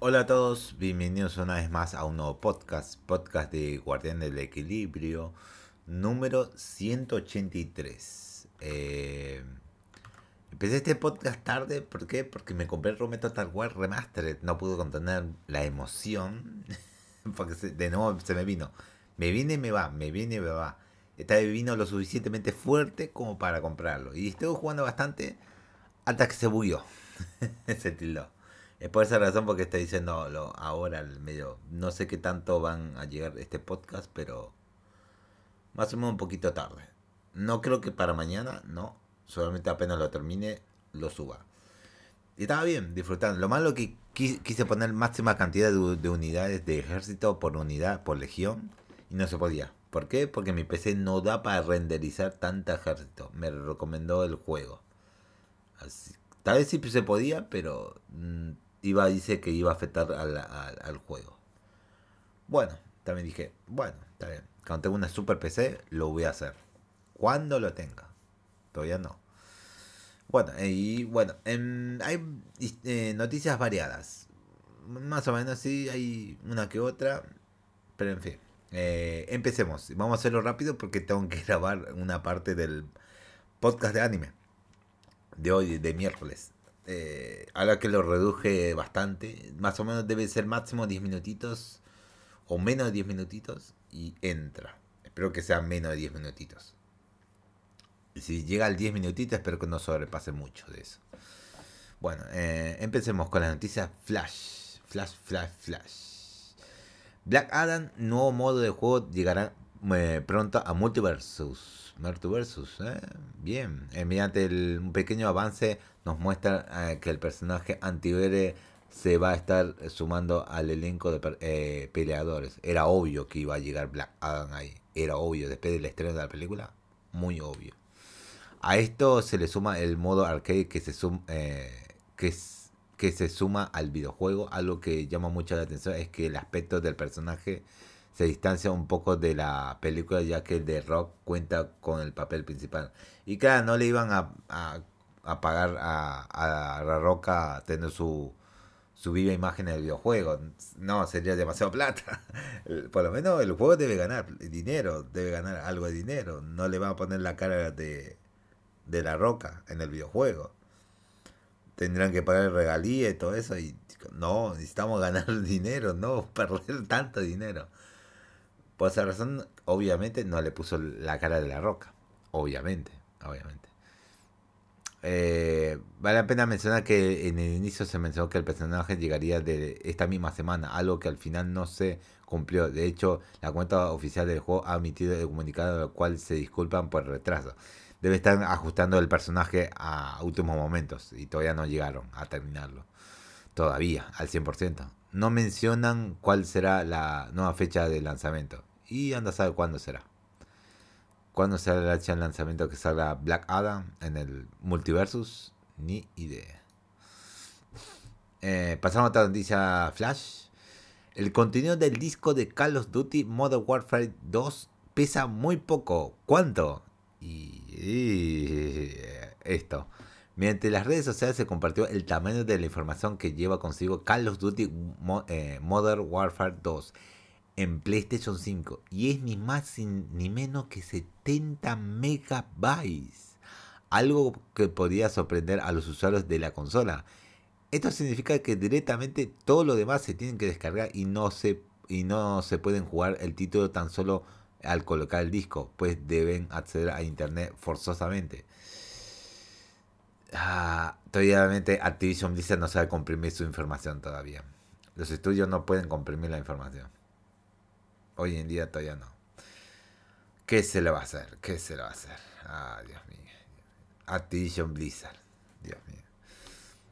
Hola a todos, bienvenidos una vez más a un nuevo podcast, podcast de Guardián del Equilibrio, número 183. Eh, empecé este podcast tarde, ¿por qué? Porque me compré el Rome Total War Remastered, no pude contener la emoción, porque de nuevo se me vino. Me viene y me va, me viene y me va. Esta vez vino lo suficientemente fuerte como para comprarlo. Y estuve jugando bastante hasta que se bugueó. se tildó. Es por esa razón porque está diciendo lo, ahora el medio. No sé qué tanto van a llegar este podcast, pero más o menos un poquito tarde. No creo que para mañana, no. Solamente apenas lo termine, lo suba. Y estaba bien, disfrutando. Lo malo que quise poner máxima cantidad de, unidades de ejército por unidad, por legión, y no se podía. ¿Por qué? Porque mi PC no da para renderizar tanta ejército. Me recomendó el juego. Tal vez sí se podía, pero mm, iba dice que iba a afectar al, juego. Bueno, también dije, bueno, está bien. Cuando tengo una super PC, lo voy a hacer. Cuando lo tenga. Todavía no. Bueno, y bueno, em, hay eh, noticias variadas. Más o menos sí, hay una que otra. Pero en fin. Eh, empecemos. Vamos a hacerlo rápido porque tengo que grabar una parte del podcast de anime. De hoy, de miércoles. Eh, ahora que lo reduje bastante, más o menos debe ser máximo 10 minutitos o menos de 10 minutitos y entra. Espero que sea menos de 10 minutitos. Y si llega al 10 minutitos, espero que no sobrepase mucho de eso. Bueno, eh, empecemos con las noticias Flash. Flash, Flash, Flash. Black Adam, nuevo modo de juego, llegará eh, pronto a Multiversus. Multiversus, ¿eh? bien. Eh, mediante un pequeño avance nos muestra eh, que el personaje antihéroe se va a estar sumando al elenco de peleadores. Era obvio que iba a llegar Black Adam ahí. Era obvio, después del estreno de la película, muy obvio. A esto se le suma el modo arcade que se, suma que, que se suma al videojuego. Algo que llama mucho la atención es que el aspecto del personaje se distancia un poco de la película ya que el de Rock cuenta con el papel principal. Y claro, no le iban a, a, pagar a, a, La Roca tener su, su viva imagen en el videojuego. No, sería demasiado plata. Por lo menos el juego debe ganar dinero, debe ganar algo de dinero. No le van a poner la cara de, de La Roca en el videojuego. Tendrán que pagar regalía y todo eso. Y no, necesitamos ganar dinero, no perder tanto dinero. Por esa razón, obviamente, no le puso la cara de la roca. Obviamente, obviamente. Eh, vale la pena mencionar que en el inicio se mencionó que el personaje llegaría de esta misma semana, algo que al final no se cumplió. De hecho, la cuenta oficial del juego ha emitido el comunicado al cual se disculpan por el retraso. Debe estar ajustando el personaje a últimos momentos y todavía no llegaron a terminarlo. Todavía, al 100%. No mencionan cuál será la nueva fecha de lanzamiento. Y anda a saber cuándo será. ¿Cuándo será el lanzamiento que salga Black Adam en el Multiversus? Ni idea. Eh, pasamos a otra noticia Flash. El contenido del disco de Call of Duty Modern Warfare 2 pesa muy poco. ¿Cuánto? Y, esto. Mediante las redes sociales se compartió el tamaño de la información que lleva consigo Call of Duty eh, Modern Warfare 2 en PlayStation 5 y es ni más ni menos que 70 megabytes. Algo que podría sorprender a los usuarios de la consola. Esto significa que directamente todo lo demás se tienen que descargar y no se, y no se pueden jugar el título tan solo al colocar el disco, pues deben acceder a internet forzosamente. Ah, todavía Activision Blizzard no sabe comprimir su información todavía. Los estudios no pueden comprimir la información. Hoy en día todavía no. ¿Qué se le va a hacer? ¿Qué se le va a hacer? Ah, Dios mío. Activision Blizzard. Dios mío.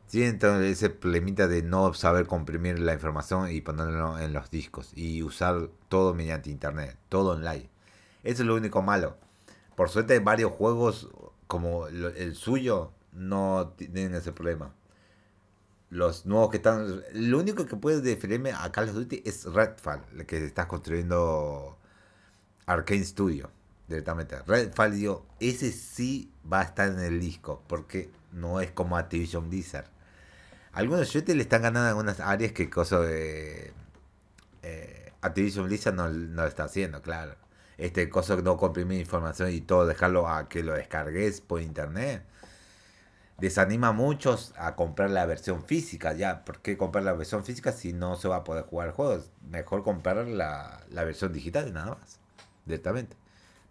Sí, entonces ese problemita de no saber comprimir la información y ponerlo en los discos y usar todo mediante internet, todo online. Eso es lo único malo. Por suerte varios juegos como el suyo no tienen ese problema los nuevos que están. Lo único que puede definirme a Call of Duty es Redfall, el que está construyendo Arkane Studio directamente. Redfall, digo, ese sí va a estar en el disco, porque no es como Activision Blizzard. Algunos shooters le están ganando en algunas áreas que cosa de... Eh, Activision Blizzard no, no lo está haciendo, claro. Este cosa no comprimir información y todo dejarlo a que lo descargues por internet desanima a muchos a comprar la versión física. Ya, ¿por qué comprar la versión física si no se va a poder jugar juegos? Mejor comprar la, la versión digital nada más, directamente.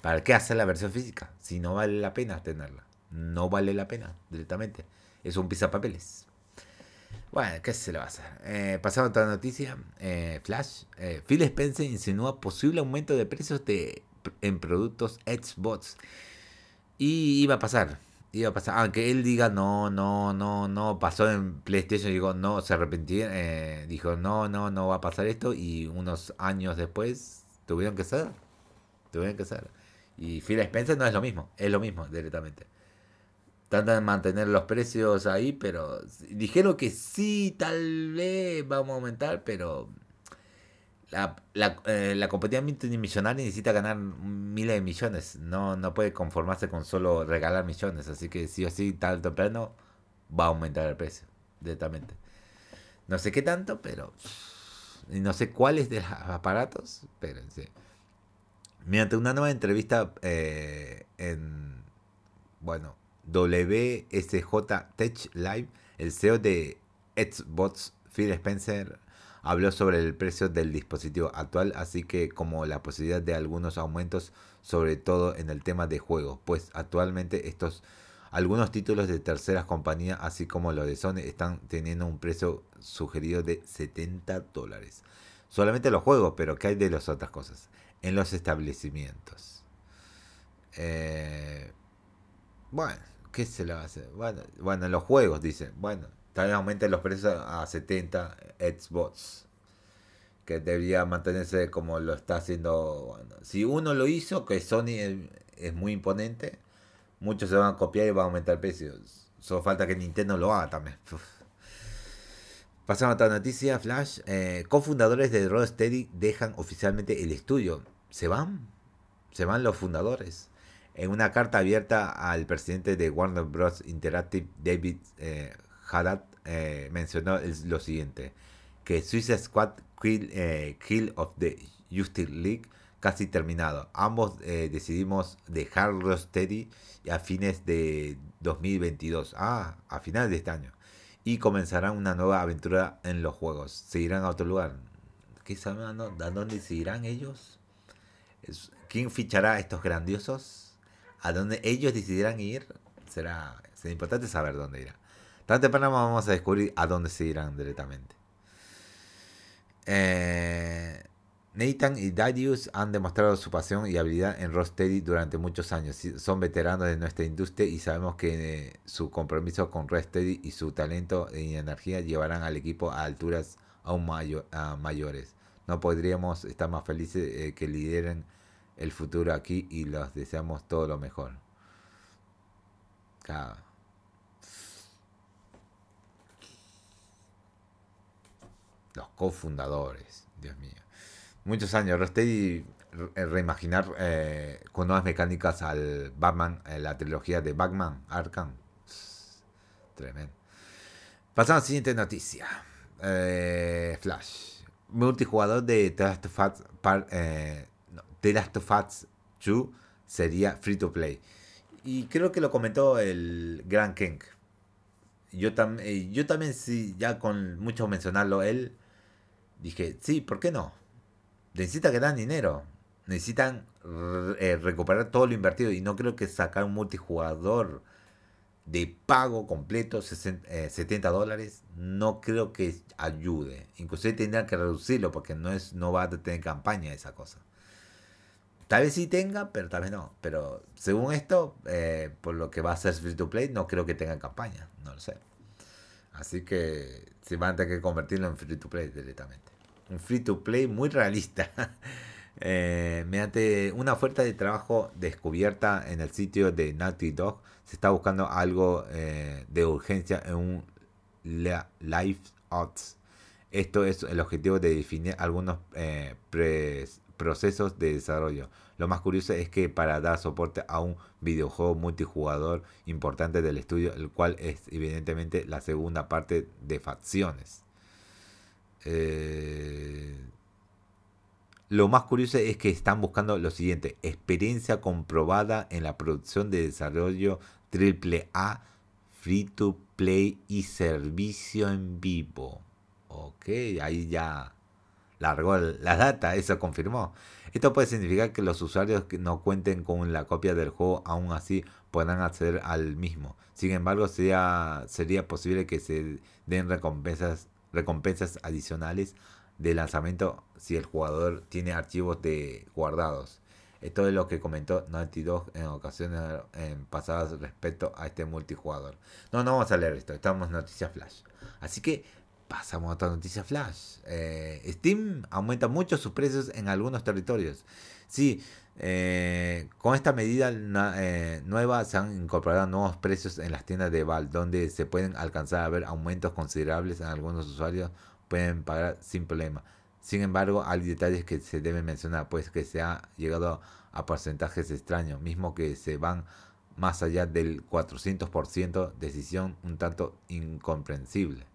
¿Para qué hacer la versión física si no vale la pena tenerla? No vale la pena, directamente. Es un papeles Bueno, ¿qué se le va a hacer? Eh, pasando a otra noticia, eh, Flash. Eh, Phil Spencer insinúa posible aumento de precios de, en productos Xbox. Y iba a pasar iba a pasar. Aunque él diga no, no, no, no, pasó en PlayStation, digo, no, se arrepintió, eh, dijo no, no, no va a pasar esto. Y unos años después tuvieron que ser. Tuvieron que ser. Y Phil Spencer no es lo mismo, es lo mismo directamente. Tratan de mantener los precios ahí, pero dijeron que sí, tal vez vamos a aumentar, pero la, la, eh, la compañía necesita ganar miles de millones. No, no puede conformarse con solo regalar millones. Así que sí o sí, tal o temprano, va a aumentar el precio. Directamente. No sé qué tanto, pero. Y no sé cuáles de los aparatos, pero sí. Mediante una nueva entrevista eh, en. Bueno, WSJ Tech Live, el CEO de Xbox, Phil Spencer, habló sobre el precio del dispositivo actual, así que como la posibilidad de algunos aumentos, sobre todo en el tema de juegos, pues actualmente estos algunos títulos de terceras compañías, así como los de Sony, están teniendo un precio sugerido de 70 dólares. Solamente los juegos, pero ¿qué hay de las otras cosas? En los establecimientos. Eh, bueno, ¿qué se le va a hacer? Bueno, bueno, en los juegos, dice. Bueno, Tal vez aumente los precios a 70 Xbox. Que debería mantenerse como lo está haciendo. si uno lo hizo, que Sony es, muy imponente, muchos se van a copiar y van a aumentar precios. Solo falta que Nintendo lo haga también. Pasamos a otra noticia, Flash. Eh, cofundadores de Rocksteady dejan oficialmente el estudio. ¿Se van? ¿Se van los fundadores? En una carta abierta al presidente de Warner Bros. Interactive, David eh, Haddad eh, mencionó lo siguiente, que Suicide Squad Kill, eh, Kill of the Justice League casi terminado. Ambos eh, decidimos dejar Steady a fines de 2022. Ah, a finales de este año. Y comenzarán una nueva aventura en los juegos. Seguirán a otro lugar. ¿Qué saben a dónde seguirán ellos? ¿Quién fichará a estos grandiosos? ¿A dónde ellos decidirán ir? Será, será importante saber dónde irán. Tan temprano vamos a descubrir a dónde se irán directamente. Eh, Nathan y Darius han demostrado su pasión y habilidad en Rocksteady durante muchos años. Son veteranos de nuestra industria y sabemos que eh, su compromiso con Rocksteady y su talento y energía llevarán al equipo a alturas aún mayores. No podríamos estar más felices eh, que lideren el futuro aquí y los deseamos todo lo mejor. Los cofundadores, Dios mío. Muchos años, eh, reimaginar eh, con nuevas mecánicas al Batman, eh, la trilogía de Batman, Arkham. Tremendo. Pasamos a la siguiente noticia. Flash. Multijugador de The Last of Us, of Us 2 sería free to play. Y creo que lo comentó el Gran King. Yo, yo también, sí, ya con mucho mencionarlo, él dije, sí, ¿por qué no? Necesitan ganar dinero. Necesitan eh, recuperar todo lo invertido. Y no creo que sacar un multijugador de pago completo, 70 eh, dólares, no creo que ayude. Inclusive tendrían que reducirlo porque no, es, no va a tener campaña esa cosa. Tal vez sí tenga, pero tal vez no. Pero según esto, eh, por lo que va a ser free to play, no creo que tenga campaña. No lo sé. Así que se van a tener que convertirlo en free to play directamente. Un free to play muy realista. Eh, mediante una oferta de trabajo descubierta en el sitio de Naughty Dog, se está buscando algo eh, de urgencia en un Live Odds. Esto es el objetivo de definir algunos eh, procesos de desarrollo. Lo más curioso es que para dar soporte a un videojuego multijugador importante del estudio, el cual es evidentemente la segunda parte de facciones. Eh, lo más curioso es que están buscando lo siguiente, experiencia comprobada en la producción de desarrollo AAA, free to play y servicio en vivo. Ok, ahí ya largó la data, eso confirmó. Esto puede significar que los usuarios que no cuenten con la copia del juego aún así podrán acceder al mismo. Sin embargo, sería, sería posible que se den recompensas, recompensas adicionales de lanzamiento si el jugador tiene archivos de guardados. Esto es lo que comentó Naughty Dog en ocasiones pasadas respecto a este multijugador. No, no vamos a leer esto, estamos en noticias flash. Así que pasamos a otra noticia flash. Eh, Steam aumenta mucho sus precios en algunos territorios. Sí, eh, con esta medida eh, nueva se han incorporado nuevos precios en las tiendas de Valve, donde se pueden alcanzar a ver aumentos considerables en algunos usuarios pueden pagar sin problema. Sin embargo, hay detalles que se deben mencionar, pues que se ha llegado a porcentajes extraños, mismo que se van más allá del 400%, decisión un tanto incomprensible.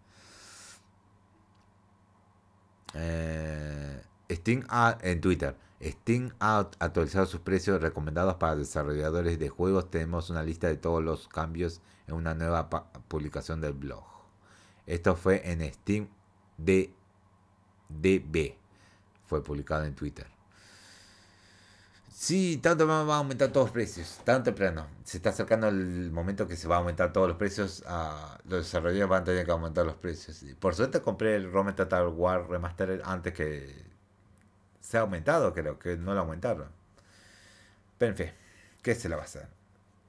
Eh, Steam en Twitter. Steam ha actualizado sus precios recomendados para desarrolladores de juegos. Tenemos una lista de todos los cambios en una nueva publicación del blog. Esto fue en Steam DB. Fue publicado en Twitter. Sí, tanto va a aumentar todos los precios, tan temprano. Se está acercando el momento que se va a aumentar todos los precios. A, los desarrolladores van a tener que aumentar los precios. Por suerte compré el Rome Total War Remastered antes que se ha aumentado, creo que no lo aumentaron. Pero en fin, ¿qué se le va a hacer?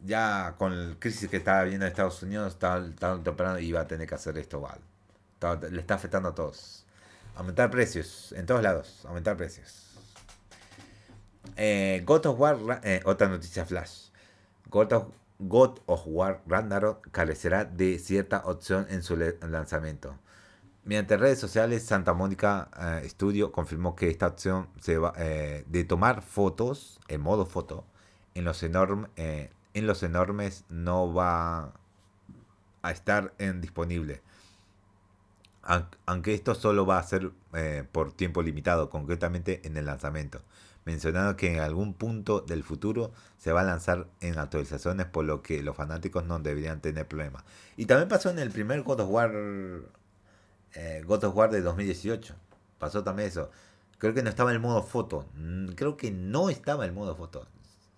Ya con el crisis que estaba viendo en Estados Unidos, tan, tan temprano iba a tener que hacer esto Val le está afectando a todos. Aumentar precios, en todos lados, aumentar precios. Eh, of War, eh, otra noticia flash. God of, God of War Ragnarok carecerá de cierta opción en su lanzamiento. Mediante redes sociales, Santa Mónica eh, Studio confirmó que esta opción se va, eh, de tomar fotos en modo foto en los, enorme, en los enormes no va a estar en disponible aunque esto solo va a ser eh, por tiempo limitado, concretamente en el lanzamiento, mencionando que en algún punto del futuro se va a lanzar en actualizaciones, por lo que los fanáticos no deberían tener problemas. Y también pasó en el primer God of War, eh, God of War de 2018, pasó también eso. Creo que no estaba el modo foto, mm, creo que no estaba el modo foto,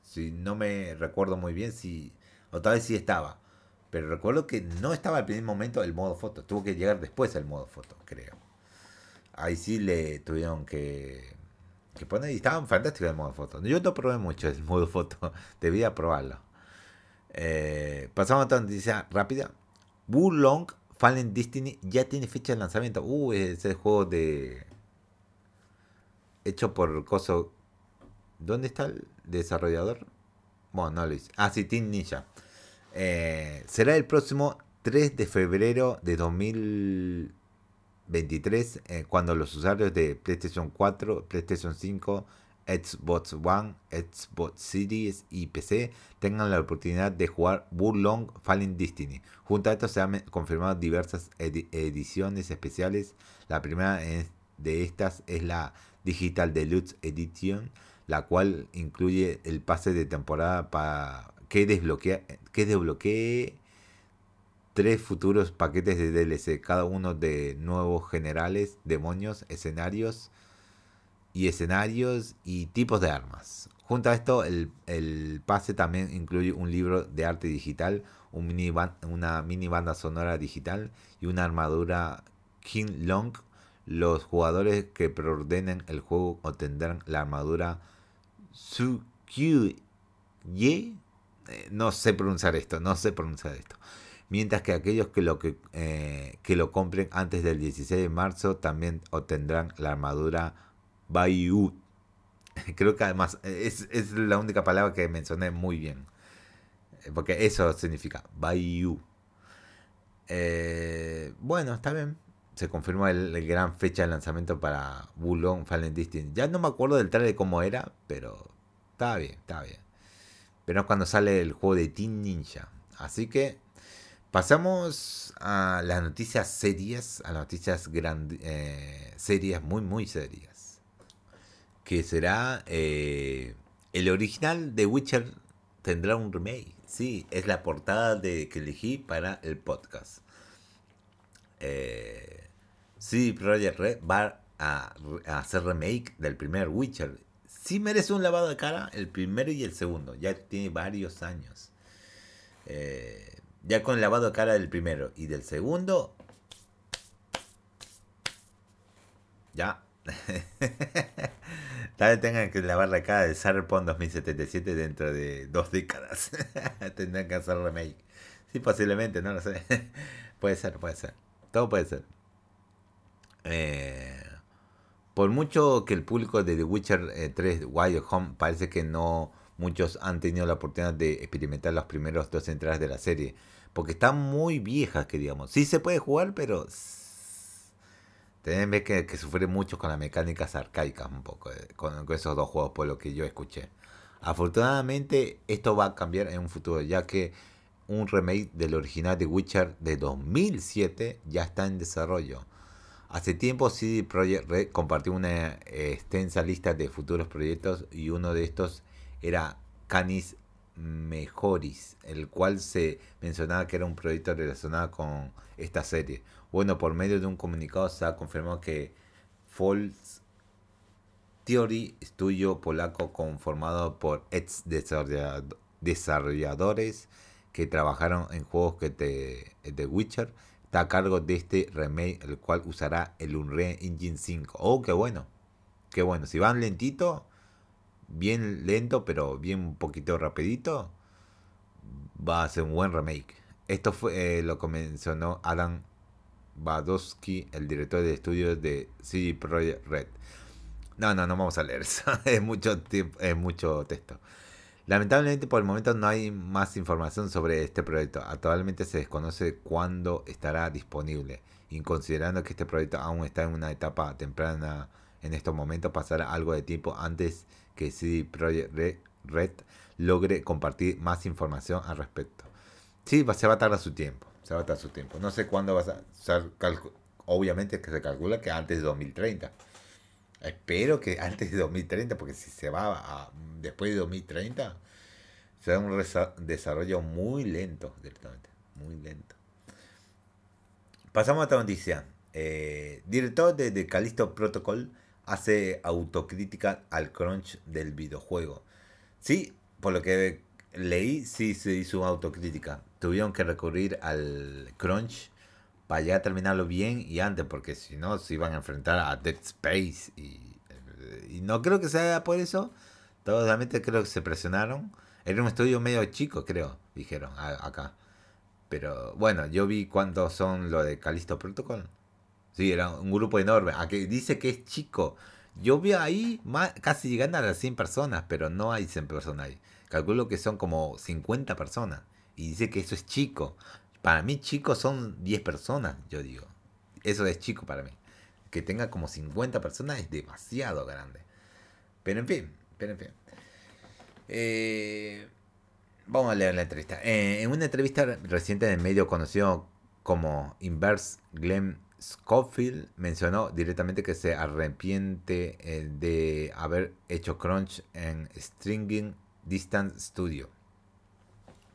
si no me recuerdo muy bien, si, o tal vez sí estaba pero recuerdo que no estaba al primer momento el modo foto. Tuvo que llegar después el modo foto, creo. Ahí sí le tuvieron que, que poner. Y estaban fantásticos el modo foto. Yo no probé mucho el modo foto. Debía probarlo. Eh, pasamos a otra noticia rápida. Long Fallen Destiny ya tiene fecha de lanzamiento. Uh, ese juego de. Hecho por Coso. ¿Dónde está el desarrollador? Bueno, no lo hice. Ah, sí, Team Ninja. Eh, será el próximo 3 de febrero de 2023 eh, cuando los usuarios de PlayStation 4, PlayStation 5, Xbox One, Xbox Series y PC tengan la oportunidad de jugar Burlong Fallen Destiny. Junto a esto se han confirmado diversas ediciones especiales. La primera de estas es la Digital Deluxe Edition, la cual incluye el pase de temporada para que, que desbloquee tres futuros paquetes de DLC, cada uno de nuevos generales, demonios, escenarios y escenarios y tipos de armas. Junto a esto, el, pase también incluye un libro de arte digital, una mini banda sonora digital y una armadura King Long. Los jugadores que preordenen el juego obtendrán la armadura Ye eh, no sé pronunciar esto, no sé pronunciar esto. Mientras que aquellos que lo, que, eh, que lo compren antes del 16 de marzo también obtendrán la armadura Bayou. Creo que además es, es, la única palabra que mencioné muy bien. Eh, porque eso significa Bayou. bueno, está bien. se confirmó el, gran fecha de lanzamiento para Wulong Fallen Destiny. Ya no me acuerdo del trailer cómo era, pero estaba bien, estaba bien. Pero es cuando sale el juego de Teen Ninja. Así que pasamos a las noticias serias, a las noticias grandes, eh, serias, muy, muy serias. Que será eh, el original de Witcher tendrá un remake. Sí, es la portada de, que elegí para el podcast. Eh, sí, Project Red va a, hacer remake del primer Witcher. Sí merece un lavado de cara el primero y el segundo. Ya tiene varios años. Eh, ya con el lavado de cara del primero y del segundo. Ya. Tal vez tengan que lavar la cara de Cyberpunk 2077 dentro de dos décadas. Tendrán que hacer remake. Sí, posiblemente, no lo sé. puede ser, puede ser. Todo puede ser. Eh, por mucho que el público de The Witcher 3 eh, Wild Home parece que no muchos han tenido la oportunidad de experimentar las primeras dos entradas de la serie. Porque están muy viejas, que digamos. Sí se puede jugar, pero Tienen que, que sufrir mucho con las mecánicas arcaicas un poco, eh, con, esos dos juegos, por lo que yo escuché. Afortunadamente, esto va a cambiar en un futuro, ya que un remake del original de Witcher de 2007 ya está en desarrollo. Hace tiempo CD Projekt Red compartió una extensa lista de futuros proyectos y uno de estos era Canis Mejoris, el cual se mencionaba que era un proyecto relacionado con esta serie. Bueno, por medio de un comunicado se ha confirmado que False Theory, estudio polaco conformado por ex desarrolladores que trabajaron en juegos que de, Witcher, está a cargo de este remake, el cual usará el Unreal Engine 5. Oh, qué bueno, qué bueno. Si van lentito, bien lento, pero bien un poquito rapidito, va a ser un buen remake. Esto fue eh, lo que mencionó Adam Badowski, el director de estudios de CD Projekt Red. No, no, no vamos a leer eso. es mucho tiempo, es mucho texto. Lamentablemente por el momento no hay más información sobre este proyecto. Actualmente se desconoce cuándo estará disponible. Y considerando que este proyecto aún está en una etapa temprana en estos momentos, pasará algo de tiempo antes que CD Projekt Red logre compartir más información al respecto. Sí, se va a tardar su tiempo se va a su tiempo. No sé cuándo va a ser, obviamente que se calcula que antes de 2030. Espero que antes de 2030, porque si se va a, después de 2030, será un desarrollo muy lento, directamente, muy lento. Pasamos a otra noticia. Eh, director de, de Callisto Protocol hace autocrítica al crunch del videojuego. Sí, por lo que leí, sí se hizo una autocrítica tuvieron que recurrir al crunch para ya terminarlo bien y antes, porque si no se iban a enfrentar a Dead Space y, no creo que sea por eso. Todos realmente creo que se presionaron. Era un estudio medio chico, creo, dijeron acá. Pero bueno, yo vi cuántos son lo de Calisto Protocol. Sí, era un grupo enorme. Aquí dice que es chico. Yo vi ahí casi llegando a las 100 personas, pero no hay 100 personas ahí. Calculo que son como 50 personas y dice que eso es chico. Para mí chicos son 10 personas, yo digo. Eso es chico para mí. Que tenga como 50 personas es demasiado grande. Pero en fin, pero en fin. Eh, vamos a leer la entrevista. Eh, en una entrevista reciente en el medio conocido como Inverse, Glenn Schofield mencionó directamente que se arrepiente eh, de haber hecho crunch en Stringing Distance Studio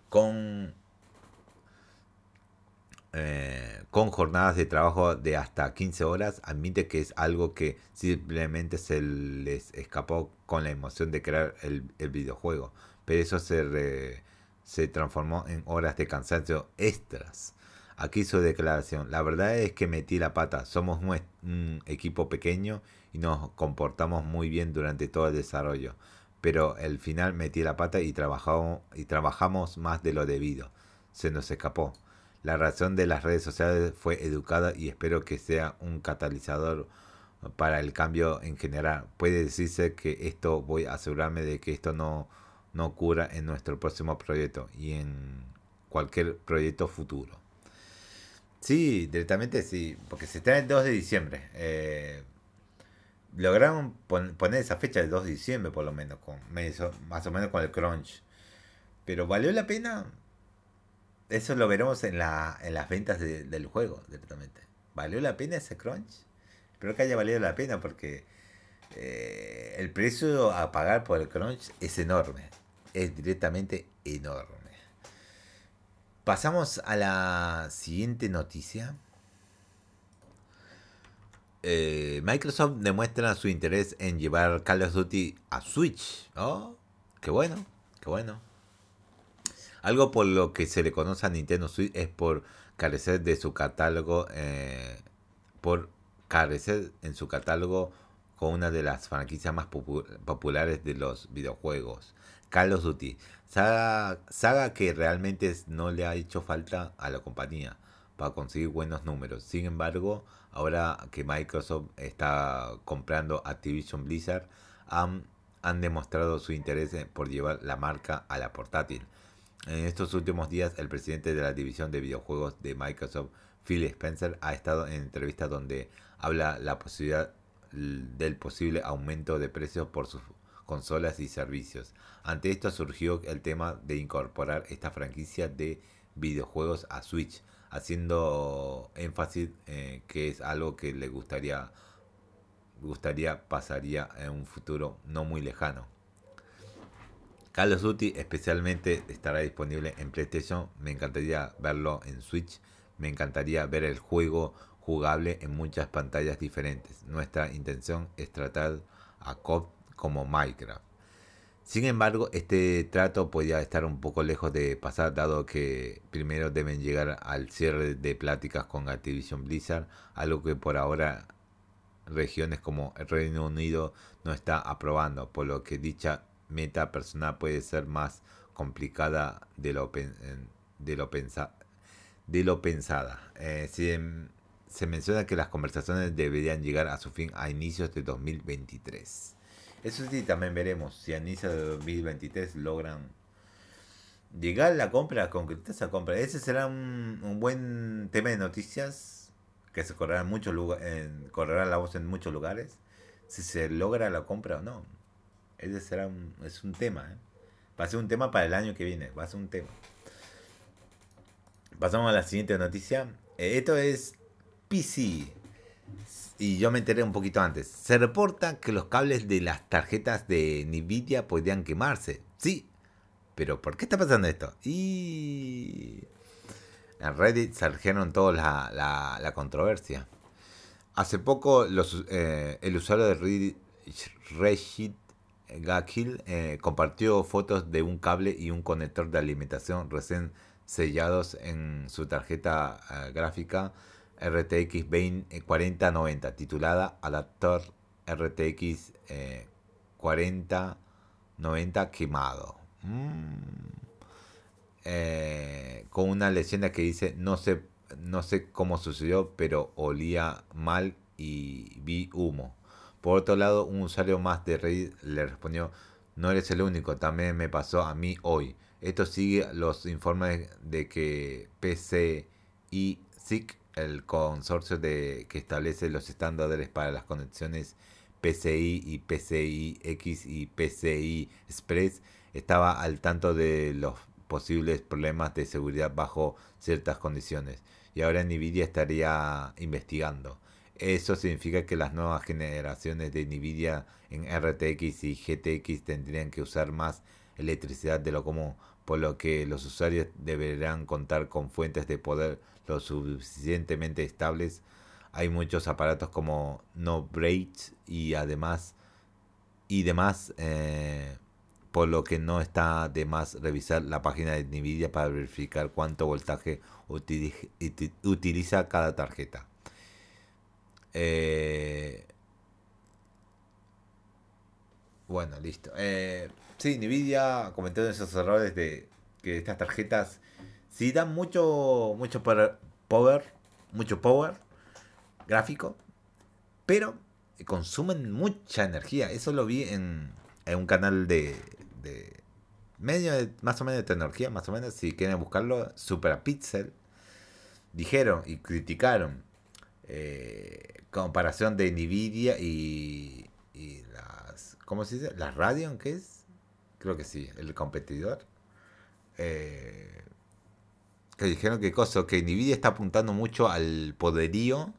con, eh, con jornadas de trabajo de hasta 15 horas, admite que es algo que simplemente se les escapó con la emoción de crear el, videojuego, pero eso se, se transformó en horas de cansancio extras. Aquí su declaración. La verdad es que metí la pata. Somos un equipo pequeño y nos comportamos muy bien durante todo el desarrollo pero al final metí la pata y trabajamos, y trabajamos más de lo debido. Se nos escapó. La razón de las redes sociales fue educada y espero que sea un catalizador para el cambio en general. Puede decirse que esto voy a asegurarme de que esto no, no ocurra en nuestro próximo proyecto y en cualquier proyecto futuro. Sí, directamente sí, porque se está el 2 de diciembre. Eh, lograron poner esa fecha del 2 de diciembre por lo menos, con más o menos con el crunch. Pero ¿valió la pena? Eso lo veremos en, la, en las ventas del juego directamente. ¿Valió la pena ese crunch? Espero que haya valido la pena porque eh, el precio a pagar por el crunch es enorme. Es directamente enorme. Pasamos a la siguiente noticia. Eh, Microsoft demuestra su interés en llevar Call of Duty a Switch. Oh, qué bueno, qué bueno. Algo por lo que se le conoce a Nintendo Switch es por carecer de su catálogo, eh, por carecer en su catálogo con una de las franquicias más populares de los videojuegos, Call of Duty. Saga, saga que realmente no le ha hecho falta a la compañía para conseguir buenos números. Sin embargo, ahora que Microsoft está comprando Activision Blizzard, han, demostrado su interés por llevar la marca a la portátil. En estos últimos días, el presidente de la división de videojuegos de Microsoft, Phil Spencer, ha estado en entrevistas donde habla la posibilidad del posible aumento de precios por sus consolas y servicios. Ante esto surgió el tema de incorporar esta franquicia de videojuegos a Switch, haciendo énfasis eh, que es algo que le gustaría gustaría pasaría en un futuro no muy lejano. Call of Duty especialmente estará disponible en PlayStation. Me encantaría verlo en Switch. Me encantaría ver el juego jugable en muchas pantallas diferentes. Nuestra intención es tratar a COD como Minecraft. Sin embargo, este trato podría estar un poco lejos de pasar, dado que primero deben llegar al cierre de pláticas con Activision Blizzard, algo que por ahora regiones como el Reino Unido no está aprobando, por lo que dicha meta personal puede ser más complicada de lo, de lo, de lo pensada. Eh, se menciona que las conversaciones deberían llegar a su fin a inicios de 2023. Eso sí, también veremos si a inicios de 2023 logran llegar a la compra, concretar esa compra. Ese será un, buen tema de noticias que se correrá, en muchos lugares, correrá la voz en muchos lugares. Si se logra la compra o no. Ese será un, es un tema. ¿eh? Va a ser un tema para el año que viene. Va a ser un tema. Pasamos a la siguiente noticia. Eh, esto es PC. Y yo me enteré un poquito antes. Se reporta que los cables de las tarjetas de Nvidia podrían quemarse. Sí. Pero ¿por qué está pasando esto? Y... En Reddit surgieron toda la, la, controversia. Hace poco los, eh, el usuario de Reddit, Reddit Gakil eh, compartió fotos de un cable y un conector de alimentación recién sellados en su tarjeta eh, gráfica RTX 4090 titulada Adaptor RTX 4090 quemado. Mm. Eh, con una leyenda que dice no sé, no sé cómo sucedió, pero olía mal y vi humo. Por otro lado, un usuario más de Reddit le respondió, no eres el único, también me pasó a mí hoy. Esto sigue los informes de que PCI SIC, el consorcio de, que establece los estándares para las conexiones PCI y PCI X y PCI Express, estaba al tanto de los posibles problemas de seguridad bajo ciertas condiciones. Y ahora Nvidia estaría investigando. Eso significa que las nuevas generaciones de Nvidia en RTX y GTX tendrían que usar más electricidad de lo común, por lo que los usuarios deberán contar con fuentes de poder lo suficientemente estables. Hay muchos aparatos como No Braid y además y demás, eh, por lo que no está de más revisar la página de Nvidia para verificar cuánto voltaje utiliza cada tarjeta. Eh, bueno, listo. Eh, sí, Nvidia comentó esos errores de que estas tarjetas sí dan mucho, mucho power, mucho power gráfico, pero consumen mucha energía. Eso lo vi en, un canal de, de medio, más o menos de tecnología, más o menos, si quieren buscarlo, Super Pixel dijeron y criticaron eh, comparación de Nvidia y, y las, ¿cómo se dice? Las Radeon, ¿qué es? Creo que sí, el competidor. Eh, que dijeron que cosa, que Nvidia está apuntando mucho al poderío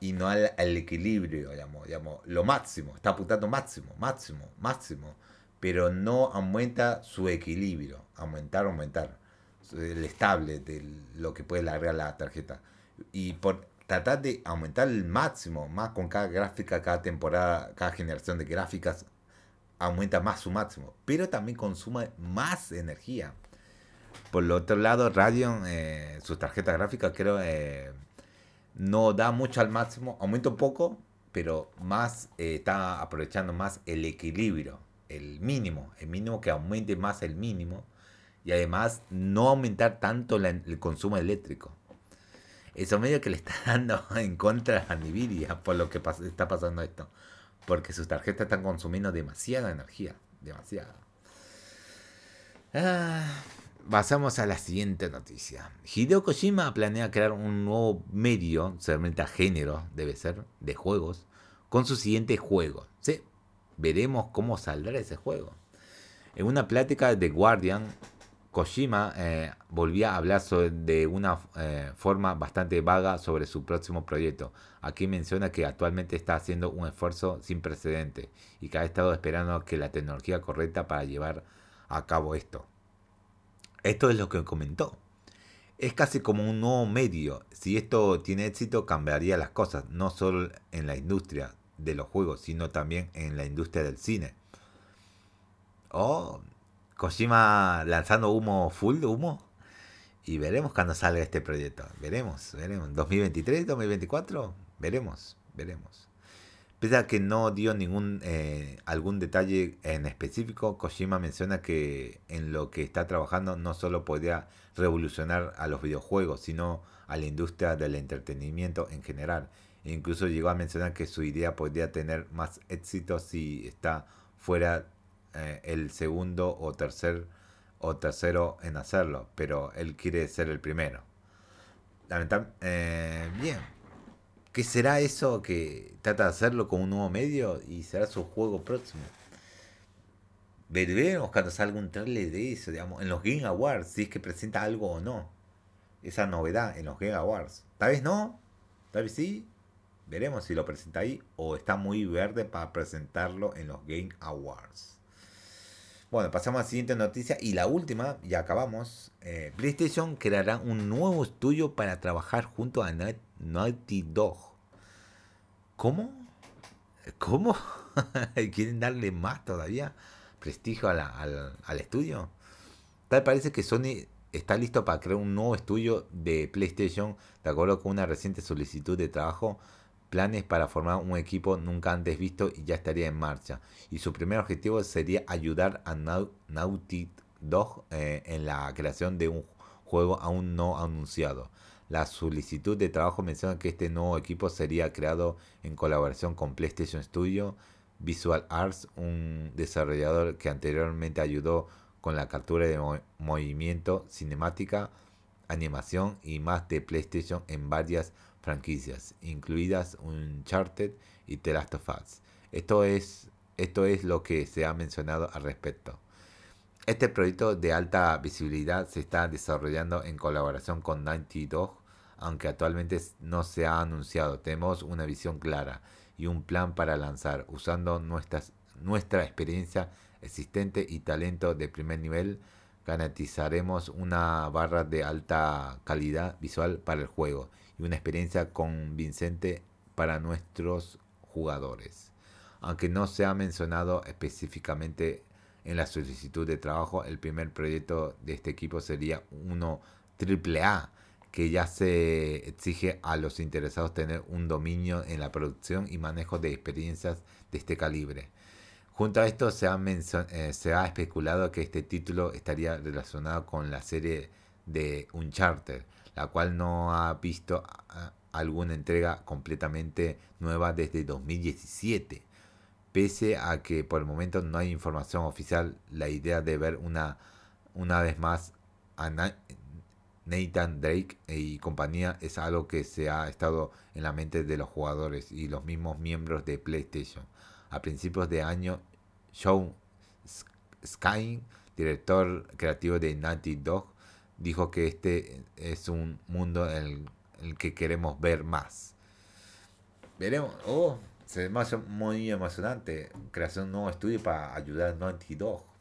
y no al, equilibrio, digamos, digamos, lo máximo, está apuntando máximo, máximo, máximo, pero no aumenta su equilibrio, aumentar, aumentar, el estable de lo que puede largar la tarjeta. Y por tratar de aumentar el máximo, más con cada gráfica, cada temporada, cada generación de gráficas, aumenta más su máximo, pero también consume más energía. Por el otro lado, Radeon, eh, sus tarjetas gráficas creo eh, no da mucho al máximo, aumenta un poco, pero más eh, está aprovechando más el equilibrio, el mínimo, el mínimo que aumente más el mínimo y además no aumentar tanto el consumo eléctrico. Eso medio que le está dando en contra a Nvidia por lo que está pasando esto. Porque sus tarjetas están consumiendo demasiada energía. Demasiada. Ah, pasamos a la siguiente noticia. Hideo Kojima planea crear un nuevo medio, seguramente a género, debe ser, de juegos, con su siguiente juego. ¿sí? Veremos cómo saldrá ese juego. En una plática de Guardian, Kojima eh, volvía a hablar de una eh, forma bastante vaga sobre su próximo proyecto. Aquí menciona que actualmente está haciendo un esfuerzo sin precedente y que ha estado esperando que la tecnología correcta para llevar a cabo esto. Esto es lo que comentó. Es casi como un nuevo medio. Si esto tiene éxito, cambiaría las cosas, no solo en la industria de los juegos, sino también en la industria del cine. Oh, Kojima lanzando humo full humo. Y veremos cuando salga este proyecto. Veremos, veremos. 2023, 2024, veremos, veremos. Pese a que no dio ningún eh, algún detalle en específico, Kojima menciona que en lo que está trabajando no solo podría revolucionar a los videojuegos, sino a la industria del entretenimiento en general. E incluso llegó a mencionar que su idea podría tener más éxito si está fuera eh, el segundo o tercer o tercero en hacerlo, pero él quiere ser el primero. Lamentablemente, eh, bien. ¿Qué será eso que trata de hacerlo con un nuevo medio y será su juego próximo? Veremos cuando salga un trailer de eso, digamos, en los Game Awards, si es que presenta algo o no. Esa novedad en los Game Awards. Tal vez no, tal vez sí. Veremos si lo presenta ahí o está muy verde para presentarlo en los Game Awards. Bueno, pasamos a la siguiente noticia y la última, ya acabamos. Eh, PlayStation creará un nuevo estudio para trabajar junto a Naughty Dog. ¿Cómo? ¿Cómo? ¿Quieren darle más todavía prestigio al, estudio? Tal parece que Sony está listo para crear un nuevo estudio de PlayStation de acuerdo con una reciente solicitud de trabajo planes para formar un equipo nunca antes visto y ya estaría en marcha. Y su primer objetivo sería ayudar a Naughty Dog eh, en la creación de un juego aún no anunciado. La solicitud de trabajo menciona que este nuevo equipo sería creado en colaboración con PlayStation Studio, Visual Arts, un desarrollador que anteriormente ayudó con la captura de movimiento, cinemática, animación y más de PlayStation en varias franquicias, incluidas Uncharted y The Last of Us. Esto es, esto es lo que se ha mencionado al respecto. Este proyecto de alta visibilidad se está desarrollando en colaboración con 92, aunque actualmente no se ha anunciado. Tenemos una visión clara y un plan para lanzar, usando nuestras, nuestra experiencia existente y talento de primer nivel, garantizaremos una barra de alta calidad visual para el juego y una experiencia convincente para nuestros jugadores. Aunque no se ha mencionado específicamente en la solicitud de trabajo, el primer proyecto de este equipo sería uno AAA, que ya se exige a los interesados tener un dominio en la producción y manejo de experiencias de este calibre. Junto a esto se ha, eh, especulado que este título estaría relacionado con la serie de Uncharted, la cual no ha visto alguna entrega completamente nueva desde 2017. Pese a que por el momento no hay información oficial, la idea de ver una, una vez más Nathan Drake y compañía es algo que se ha estado en la mente de los jugadores y los mismos miembros de PlayStation. A principios de año, Sean Sky, director creativo de Naughty Dog, dijo que este es un mundo en el, que queremos ver más. Veremos, oh, se ve muy emocionante. Creación de un nuevo estudio para ayudar a Naughty Dog.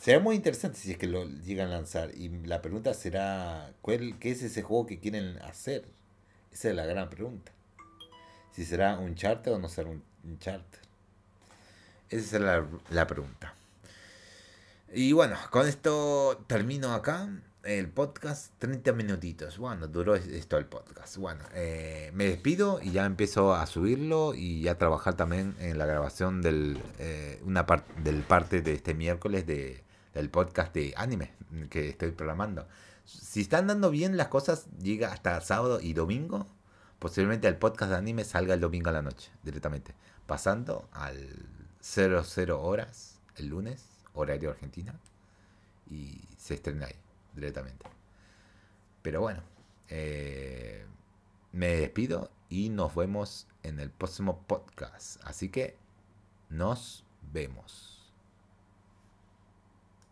Será muy interesante si es que lo llegan a lanzar. Y la pregunta será, ¿cuál, ¿qué es ese juego que quieren hacer? Esa es la gran pregunta. Si será un charter o no será un, charter. Esa es la, la pregunta. Y bueno, con esto termino acá el podcast, 30 minutitos. Bueno, duró esto el podcast. Bueno, eh, me despido y ya empiezo a subirlo y ya trabajar también en la grabación del, eh, una parte del parte de este miércoles de, del podcast de anime que estoy programando. Si están dando bien las cosas, llega hasta sábado y domingo. Posiblemente el podcast de anime salga el domingo a la noche, directamente. Pasando al 00 horas el lunes, horario argentina. Y se estrena ahí directamente. Pero bueno, eh, me despido y nos vemos en el próximo podcast. Así que nos vemos.